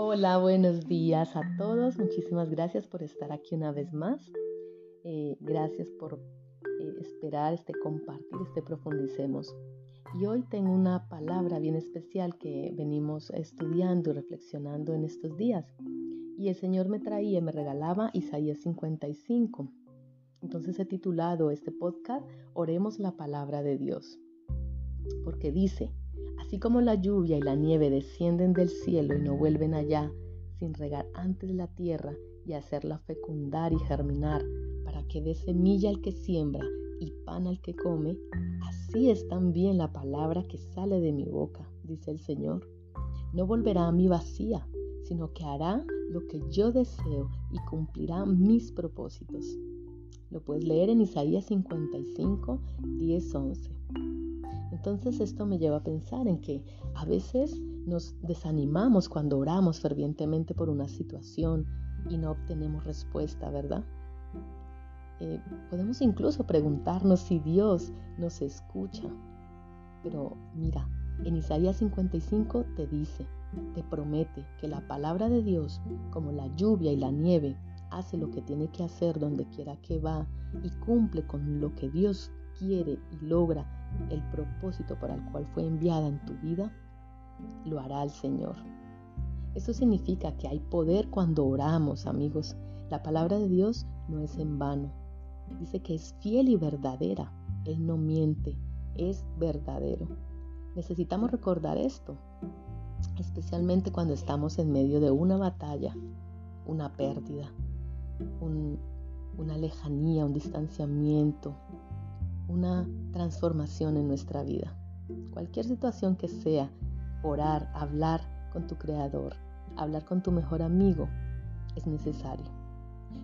Hola, buenos días a todos. Muchísimas gracias por estar aquí una vez más. Eh, gracias por eh, esperar este compartir, este profundicemos. Y hoy tengo una palabra bien especial que venimos estudiando y reflexionando en estos días. Y el Señor me traía, me regalaba Isaías 55. Entonces he titulado este podcast Oremos la palabra de Dios. Porque dice, Así como la lluvia y la nieve descienden del cielo y no vuelven allá sin regar antes la tierra y hacerla fecundar y germinar para que dé semilla al que siembra y pan al que come, así es también la palabra que sale de mi boca, dice el Señor. No volverá a mí vacía, sino que hará lo que yo deseo y cumplirá mis propósitos. Lo puedes leer en Isaías 55, 10, 11. Entonces esto me lleva a pensar en que a veces nos desanimamos cuando oramos fervientemente por una situación y no obtenemos respuesta, ¿verdad? Eh, podemos incluso preguntarnos si Dios nos escucha. Pero mira, en Isaías 55 te dice, te promete que la palabra de Dios, como la lluvia y la nieve, hace lo que tiene que hacer donde quiera que va y cumple con lo que Dios quiere y logra el propósito para el cual fue enviada en tu vida, lo hará el Señor. Eso significa que hay poder cuando oramos, amigos. La palabra de Dios no es en vano. Dice que es fiel y verdadera. Él no miente, es verdadero. Necesitamos recordar esto, especialmente cuando estamos en medio de una batalla, una pérdida, una lejanía, un distanciamiento, una transformación en nuestra vida. Cualquier situación que sea, orar, hablar con tu creador, hablar con tu mejor amigo, es necesario.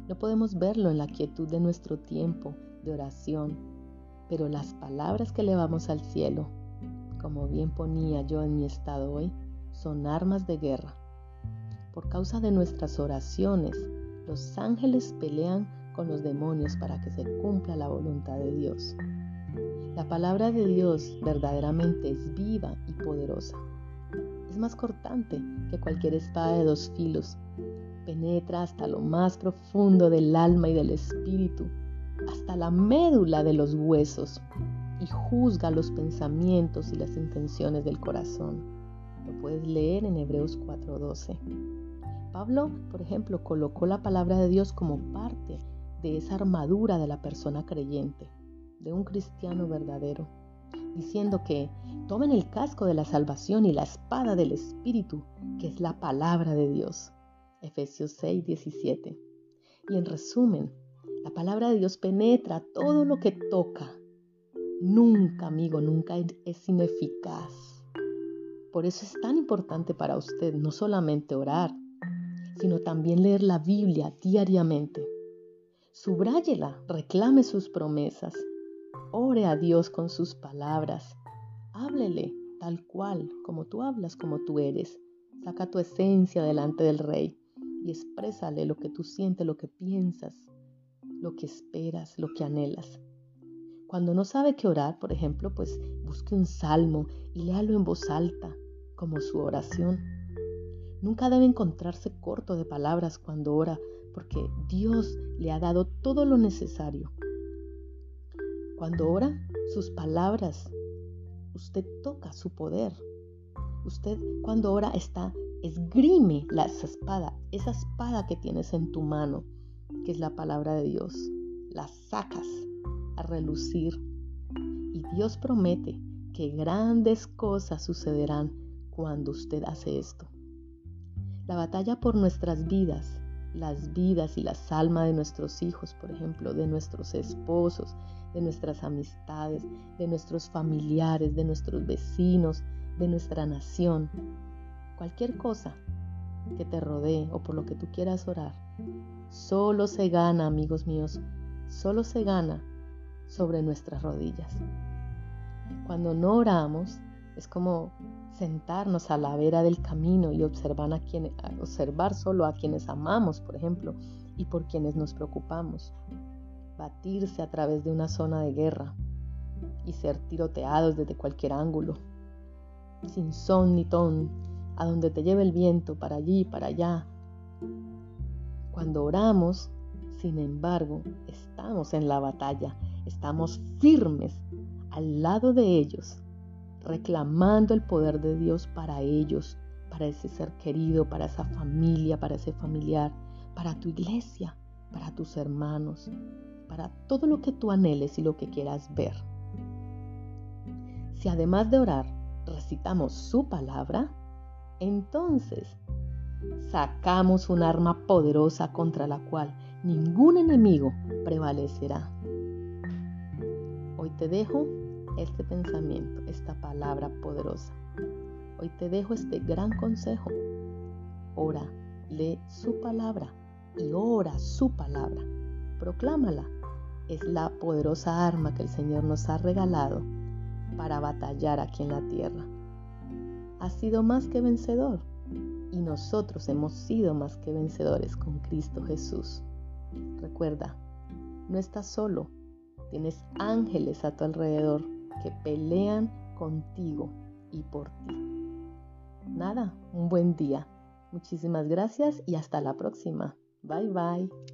No podemos verlo en la quietud de nuestro tiempo de oración, pero las palabras que elevamos al cielo, como bien ponía yo en mi estado hoy, son armas de guerra. Por causa de nuestras oraciones, los ángeles pelean con los demonios para que se cumpla la voluntad de Dios. La palabra de Dios verdaderamente es viva y poderosa. Es más cortante que cualquier espada de dos filos. Penetra hasta lo más profundo del alma y del espíritu, hasta la médula de los huesos, y juzga los pensamientos y las intenciones del corazón. Lo puedes leer en Hebreos 4:12. Pablo, por ejemplo, colocó la palabra de Dios como parte de esa armadura de la persona creyente de un cristiano verdadero, diciendo que tomen el casco de la salvación y la espada del Espíritu, que es la palabra de Dios. Efesios 6, 17. Y en resumen, la palabra de Dios penetra todo lo que toca. Nunca, amigo, nunca es ineficaz. Por eso es tan importante para usted no solamente orar, sino también leer la Biblia diariamente. Subráyela, reclame sus promesas Ore a Dios con sus palabras. Háblele tal cual, como tú hablas, como tú eres. Saca tu esencia delante del Rey y exprésale lo que tú sientes, lo que piensas, lo que esperas, lo que anhelas. Cuando no sabe qué orar, por ejemplo, pues busque un salmo y léalo en voz alta, como su oración. Nunca debe encontrarse corto de palabras cuando ora, porque Dios le ha dado todo lo necesario cuando ora, sus palabras, usted toca su poder. Usted cuando ora está, esgrime la espada, esa espada que tienes en tu mano, que es la palabra de Dios. La sacas a relucir. Y Dios promete que grandes cosas sucederán cuando usted hace esto. La batalla por nuestras vidas, las vidas y las almas de nuestros hijos, por ejemplo, de nuestros esposos, de nuestras amistades, de nuestros familiares, de nuestros vecinos, de nuestra nación. Cualquier cosa que te rodee o por lo que tú quieras orar, solo se gana, amigos míos, solo se gana sobre nuestras rodillas. Cuando no oramos, es como sentarnos a la vera del camino y observar, a solo a quienes amamos, por ejemplo, y por quienes nos preocupamos batirse a través de una zona de guerra y ser tiroteados desde cualquier ángulo, sin son ni ton, a donde te lleve el viento, para allí, para allá. Cuando oramos, sin embargo, estamos en la batalla, estamos firmes al lado de ellos, reclamando el poder de Dios para ellos, para ese ser querido, para esa familia, para ese familiar, para tu iglesia, para tus hermanos, para todo lo que tú anheles y lo que quieras ver. Si además de orar recitamos su palabra, entonces sacamos un arma poderosa contra la cual ningún enemigo prevalecerá. Hoy te dejo este pensamiento, esta palabra poderosa. Hoy te dejo este gran consejo. Ora, lee su palabra y ora su palabra. Proclámala. Es la poderosa arma que el Señor nos ha regalado para batallar aquí en la tierra. Has sido más que vencedor y nosotros hemos sido más que vencedores con Cristo Jesús. Recuerda, no estás solo, tienes ángeles a tu alrededor que pelean contigo y por ti. Nada, un buen día. Muchísimas gracias y hasta la próxima. Bye bye.